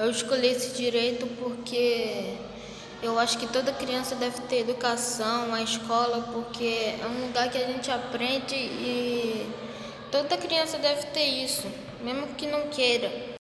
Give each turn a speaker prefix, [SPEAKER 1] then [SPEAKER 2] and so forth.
[SPEAKER 1] Eu escolhi esse direito porque eu acho que toda criança deve ter educação, a escola, porque é um lugar que a gente aprende e toda criança deve ter isso, mesmo que não queira.